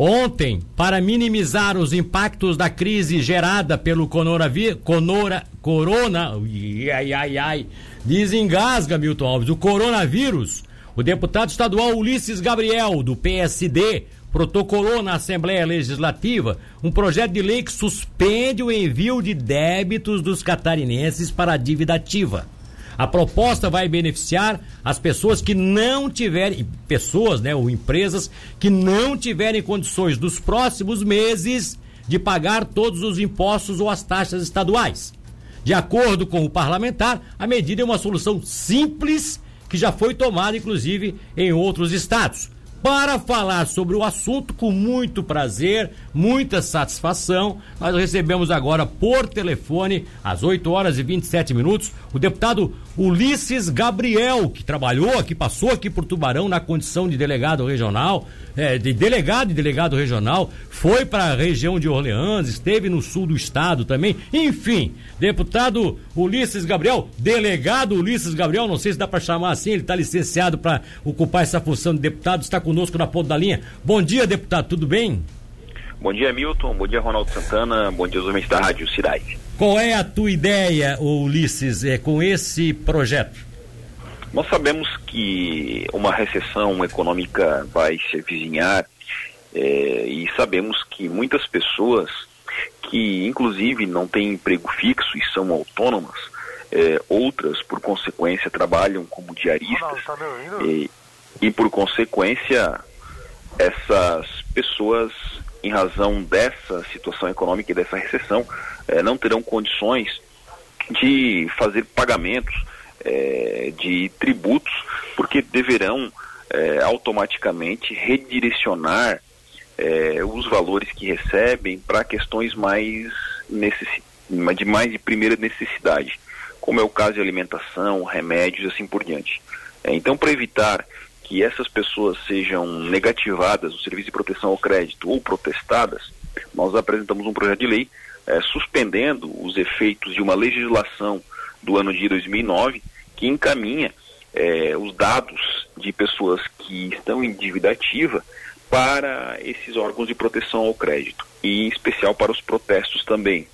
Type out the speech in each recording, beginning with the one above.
Ontem, para minimizar os impactos da crise gerada pelo conora, corona, ai, ai, ai, desengasga, Milton Alves, o coronavírus, o deputado estadual Ulisses Gabriel, do PSD, protocolou na Assembleia Legislativa um projeto de lei que suspende o envio de débitos dos catarinenses para a dívida ativa. A proposta vai beneficiar as pessoas que não tiverem, pessoas, né, ou empresas que não tiverem condições dos próximos meses de pagar todos os impostos ou as taxas estaduais. De acordo com o parlamentar, a medida é uma solução simples que já foi tomada, inclusive, em outros estados para falar sobre o assunto com muito prazer, muita satisfação. Nós recebemos agora por telefone, às 8 horas e 27 minutos, o deputado Ulisses Gabriel, que trabalhou aqui, passou aqui por Tubarão na condição de delegado regional, é, de delegado e delegado regional, foi para a região de Orleans, esteve no sul do estado também. Enfim, deputado Ulisses Gabriel, delegado Ulisses Gabriel, não sei se dá para chamar assim, ele está licenciado para ocupar essa função de deputado, está conosco na ponta da linha. Bom dia, deputado, tudo bem? Bom dia, Milton. Bom dia, Ronaldo Santana. Bom dia, os homens da Rádio Cidade. Qual é a tua ideia, Ulisses, é, com esse projeto? Nós sabemos que uma recessão econômica vai se avizinhar é, e sabemos que muitas pessoas que, inclusive, não têm emprego fixo e são autônomas, é, outras, por consequência, trabalham como diaristas tá e, e, por consequência, essas pessoas, em razão dessa situação econômica e dessa recessão, é, não terão condições de fazer pagamentos é, de tributos, porque deverão é, automaticamente redirecionar os valores que recebem para questões mais de mais de primeira necessidade, como é o caso de alimentação, remédios e assim por diante. Então, para evitar que essas pessoas sejam negativadas no serviço de proteção ao crédito ou protestadas, nós apresentamos um projeto de lei é, suspendendo os efeitos de uma legislação do ano de 2009 que encaminha é, os dados de pessoas que estão em dívida ativa para esses órgãos de proteção ao crédito e em especial para os protestos também.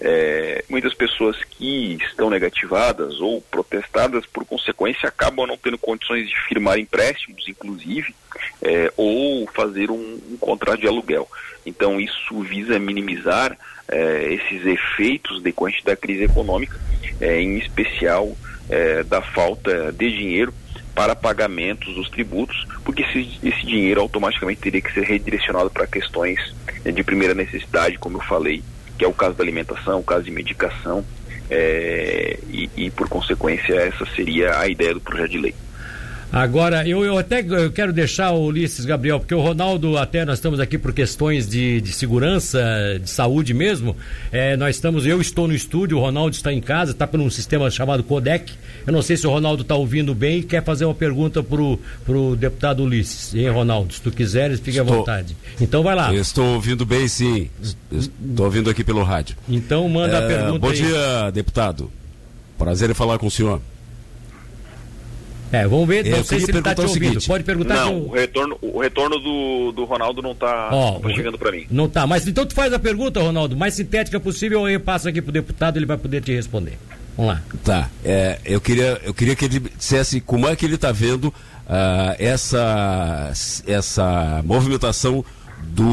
É, muitas pessoas que estão negativadas ou protestadas, por consequência, acabam não tendo condições de firmar empréstimos, inclusive, é, ou fazer um, um, contrato de aluguel. Então, isso visa minimizar é, esses efeitos decorrentes da crise econômica, é, em especial é, da falta de dinheiro para pagamentos dos tributos, porque esse, esse dinheiro automaticamente teria que ser redirecionado para questões de primeira necessidade, como eu falei, que é o caso da alimentação, o caso de medicação, é, e, e, por consequência essa seria a ideia do projeto de lei. Agora, eu, eu até eu quero deixar o Ulisses Gabriel, porque o Ronaldo, até nós estamos aqui por questões de, de segurança, de saúde mesmo. É, nós estamos, eu estou no estúdio, o Ronaldo está em casa, está por um sistema chamado Codec. Eu não sei se o Ronaldo está ouvindo bem e quer fazer uma pergunta pro, pro deputado Ulisses. Hein, Ronaldo? Se tu quiseres, fique estou, à vontade. Então vai lá. Estou ouvindo bem, sim. Estou ouvindo aqui pelo rádio. Então manda é, a pergunta. Bom aí. dia, deputado. Prazer em falar com o senhor. É, vamos ver, não sei se ele está te ouvindo. Seguinte, Pode perguntar. Não, o retorno, o retorno do, do Ronaldo não está tá chegando para mim. Não está, mas então tu faz a pergunta, Ronaldo, mais sintética possível, eu passo aqui pro deputado, ele vai poder te responder. Vamos lá. Tá, é, eu, queria, eu queria que ele dissesse como é que ele está vendo uh, essa, essa movimentação do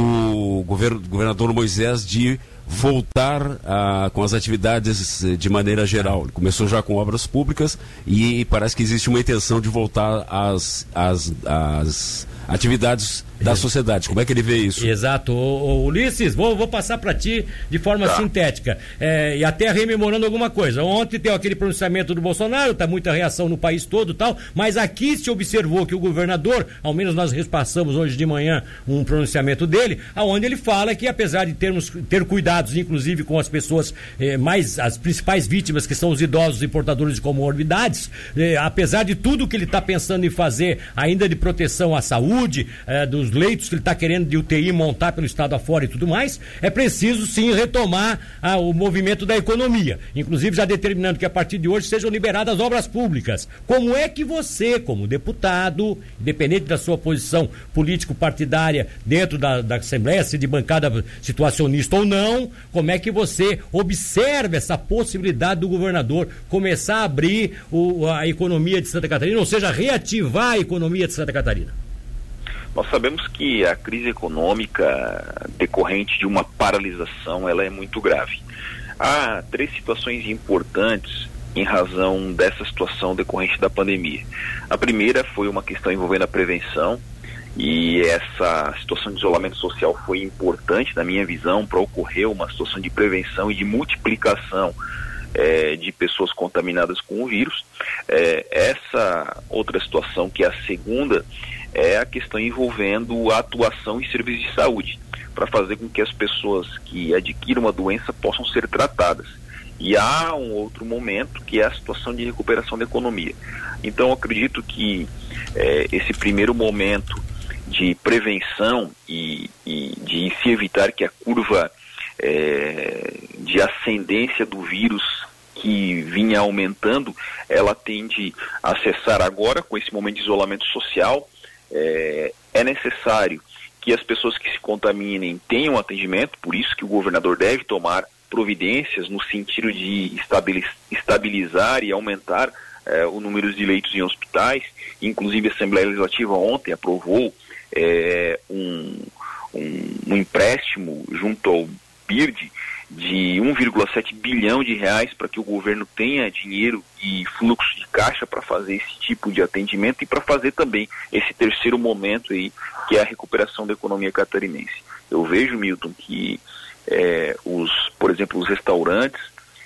governo, do governador Moisés de voltar a, com as atividades eh, de maneira geral. Ele começou já com obras públicas e parece que existe uma intenção de voltar às, às, às atividades da sociedade. Como é que ele vê isso? Exato. Ô, ô, Ulisses, vou, vou passar para ti de forma tá. sintética. É, e até rememorando alguma coisa. Ontem tem aquele pronunciamento do Bolsonaro, tá muita reação no país todo tal, mas aqui se observou que o governador, ao menos nós repassamos hoje de manhã um pronunciamento dele, aonde ele fala que apesar de termos ter cuidados, inclusive com as pessoas eh, mais, as principais vítimas, que são os idosos e portadores de comorbidades, eh, apesar de tudo que ele está pensando em fazer, ainda de proteção à saúde, eh, dos leitos que ele está querendo de UTI montar pelo estado afora e tudo mais, é preciso sim retomar ah, o movimento da economia. Inclusive já determinando que a partir de hoje sejam liberadas obras públicas. Como é que você, como deputado, independente da sua posição político-partidária dentro da, da Assembleia, se de bancada situacionista ou não, como é que você observa essa possibilidade do governador começar a abrir o, a economia de Santa Catarina, ou seja, reativar a economia de Santa Catarina? Nós sabemos que a crise econômica decorrente de uma paralisação ela é muito grave. Há três situações importantes em razão dessa situação decorrente da pandemia. A primeira foi uma questão envolvendo a prevenção, e essa situação de isolamento social foi importante, na minha visão, para ocorrer uma situação de prevenção e de multiplicação é, de pessoas contaminadas com o vírus. É, essa outra situação, que é a segunda, é a questão envolvendo a atuação em serviços de saúde, para fazer com que as pessoas que adquiram uma doença possam ser tratadas. E há um outro momento que é a situação de recuperação da economia. Então, acredito que é, esse primeiro momento de prevenção e, e, de se evitar que a curva é, de ascendência do vírus que vinha aumentando, ela tende a cessar agora com esse momento de isolamento social. É, é necessário que as pessoas que se contaminem tenham atendimento, por isso que o governador deve tomar providências no sentido de estabilizar e aumentar é, o número de leitos em hospitais. Inclusive, a Assembleia Legislativa ontem aprovou é, um, um, um empréstimo junto ao BIRD de 1,7 bilhão de reais para que o governo tenha dinheiro e fluxo de caixa para fazer esse tipo de atendimento e para fazer também esse terceiro momento aí, que é a recuperação da economia catarinense. Eu vejo, Milton, que é, os, por exemplo, os restaurantes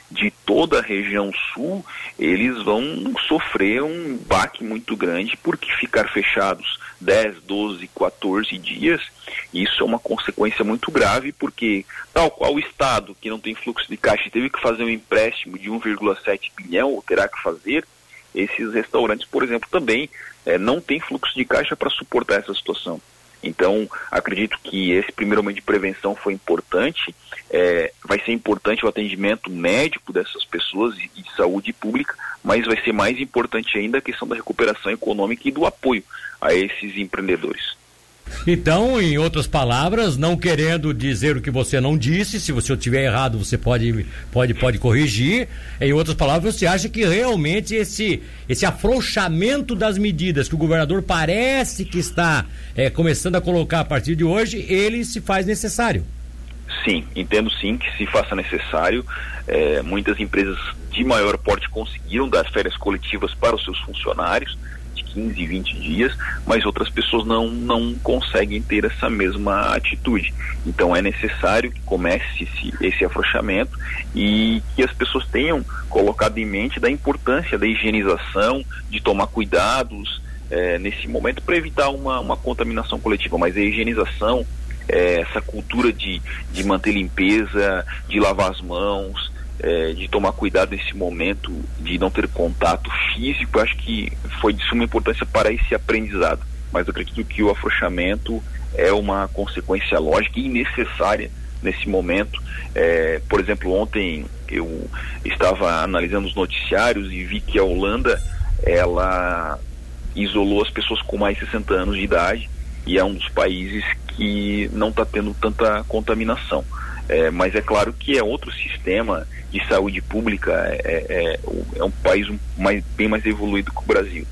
de toda a região sul, eles vão sofrer um baque muito grande porque ficar fechados 10, 12, 14 dias, isso é uma consequência muito grave, porque tal qual o Estado, que não tem fluxo de caixa, teve que fazer um empréstimo de 1,7 bilhão, ou terá que fazer, esses restaurantes, por exemplo, também é, não têm fluxo de caixa para suportar essa situação. Então, acredito que esse primeiro momento de prevenção foi importante. É, vai ser importante o atendimento médico dessas pessoas e de saúde pública, mas vai ser mais importante ainda a questão da recuperação econômica e do apoio a esses empreendedores. Então, em outras palavras, não querendo dizer o que você não disse, se você estiver errado, você pode, pode, pode corrigir. Em outras palavras, você acha que realmente esse, esse afrouxamento das medidas que o governador parece que está é, começando a colocar a partir de hoje, ele se faz necessário? Sim, entendo sim que se faça necessário. É, muitas empresas de maior porte conseguiram dar férias coletivas para os seus funcionários 15, 20 dias, mas outras pessoas não, não conseguem ter essa mesma atitude. Então é necessário que comece esse, esse afrouxamento e que as pessoas tenham colocado em mente da importância da higienização, de tomar cuidados é, nesse momento para evitar uma, uma contaminação coletiva. Mas a higienização, é, essa cultura de, de manter limpeza, de lavar as mãos, é, de tomar cuidado nesse momento, de não ter contato físico, acho que foi de suma importância para esse aprendizado. Mas acredito que o afrouxamento é uma consequência lógica e necessária nesse momento. É, por exemplo, ontem eu estava analisando os noticiários e vi que a Holanda ela isolou as pessoas com mais de 60 anos de idade e é um dos países que não está tendo tanta contaminação. É, mas é claro que é outro sistema de saúde pública, é, é, é um país mais, bem mais evoluído que o Brasil.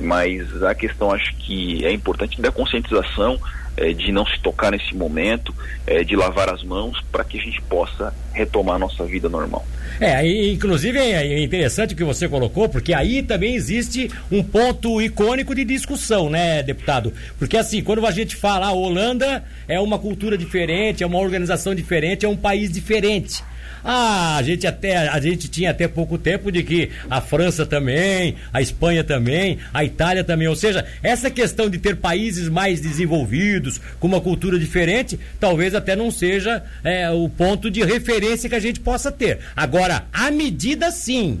Mas a questão acho que é importante da conscientização, é, de não se tocar nesse momento, é, de lavar as mãos para que a gente possa retomar a nossa vida normal. É, inclusive é interessante o que você colocou, porque aí também existe um ponto icônico de discussão, né, deputado? Porque assim, quando a gente fala a ah, Holanda é uma cultura diferente, é uma organização diferente, é um país diferente. Ah, a gente até a gente tinha até pouco tempo de que a França também, a Espanha também, a Itália também, ou seja, essa questão de ter países mais desenvolvidos, com uma cultura diferente, talvez até não seja é, o ponto de referência que a gente possa ter. Agora, a medida sim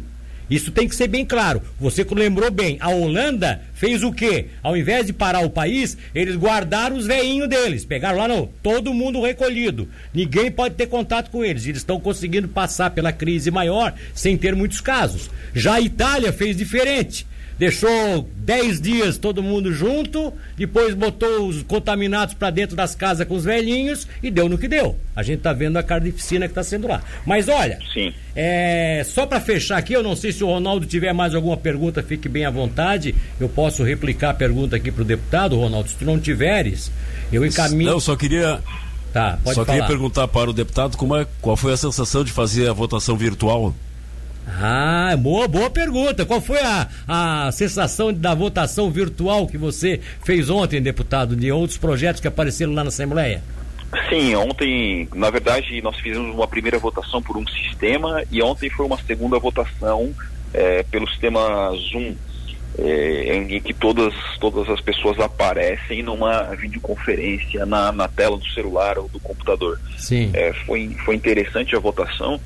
Isso tem que ser bem claro. Você lembrou bem, a Holanda fez o quê? Ao invés de parar o país, eles guardaram os veinhos deles. Pegaram lá, não, todo mundo recolhido. Ninguém pode ter contato com eles. Eles estão conseguindo passar pela crise maior sem ter muitos casos. Já a Itália fez diferente deixou 10 dias todo mundo junto, depois botou os contaminados para dentro das casas com os velhinhos e deu no que deu. A gente tá vendo a carnificina que está sendo lá. Mas olha, Sim. É, só para fechar aqui, eu não sei se o Ronaldo tiver mais alguma pergunta, fique bem à vontade. Eu posso replicar a pergunta aqui pro deputado, Ronaldo. Se tu não tiveres, eu encaminho. Não, só queria Tá, pode Só falar. queria perguntar para o deputado como é, qual foi a sensação de fazer a votação virtual. Ah, boa, boa pergunta. Qual foi a, a sensação da votação virtual que você fez ontem, deputado, de outros projetos que apareceram lá na Assembleia? Sim, ontem, na verdade, nós fizemos uma primeira votação por um sistema e ontem foi uma segunda votação eh, pelo sistema Zoom, eh, em que todas, todas as pessoas aparecem numa videoconferência na, na tela do celular ou do computador. Sim. É, foi, foi interessante a votação.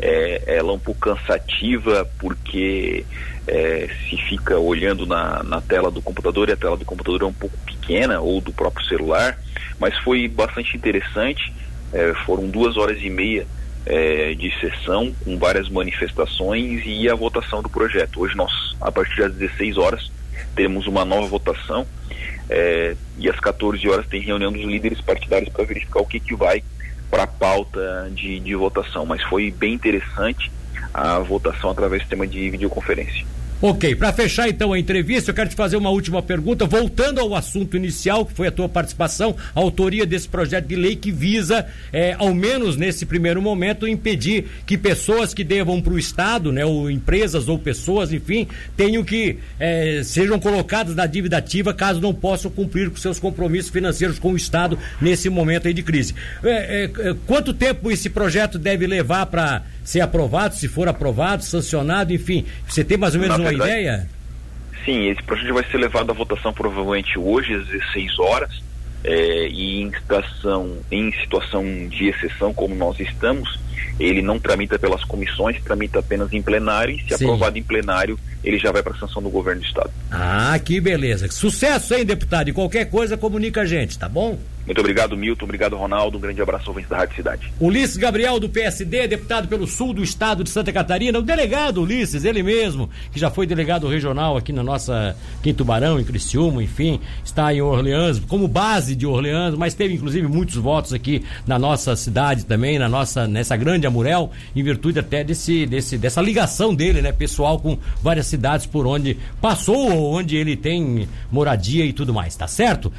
É, ela é um pouco cansativa porque é, se fica olhando na, na tela do computador e a tela do computador é um pouco pequena ou do próprio celular, mas foi bastante interessante. É, foram duas horas e meia é, de sessão com várias manifestações e a votação do projeto. Hoje nós, a partir das 16 horas, teremos uma nova votação é, e às 14 horas tem reunião dos líderes partidários para verificar o que, que vai para a pauta de, de votação. Mas foi bem interessante a votação através do sistema de videoconferência. Ok, para fechar então a entrevista, eu quero te fazer uma última pergunta, voltando ao assunto inicial, que foi a tua participação, a autoria desse projeto de lei que visa, é, ao menos nesse primeiro momento, impedir que pessoas que devam para o Estado, né, ou empresas ou pessoas, enfim, tenham que é, sejam colocadas na dívida ativa caso não possam cumprir com seus compromissos financeiros com o Estado nesse momento aí de crise. É, quanto tempo esse projeto deve levar para ser aprovado, se for aprovado, sancionado, enfim, você tem mais ou menos Na uma verdade, ideia? Sim, esse projeto vai ser levado à votação provavelmente hoje às 16 horas é, e em situação, em situação de exceção como nós estamos, ele não tramita pelas comissões, tramita apenas em plenário e se Sim. aprovado em plenário, ele já vai para a sanção do governo do estado. Ah, que beleza. Sucesso, hein, deputado? E qualquer coisa, comunica a gente, tá bom? Muito obrigado, Milton. Obrigado, Ronaldo. Um grande abraço ao da Rádio Cidade. Ulisses Gabriel, do PSD, deputado pelo sul do estado de Santa Catarina, o delegado Ulisses, ele mesmo, que já foi delegado regional aqui na nossa, aqui em Tubarão, em Criciúma, enfim, está em Orleans, como base de Orleans, mas teve inclusive muitos votos aqui na nossa cidade também, na nossa, nessa grande Amurel, em virtude até desse, desse, dessa ligação dele, né, pessoal, com várias cidades por onde passou ou onde ele tem moradia e tudo mais, tá certo?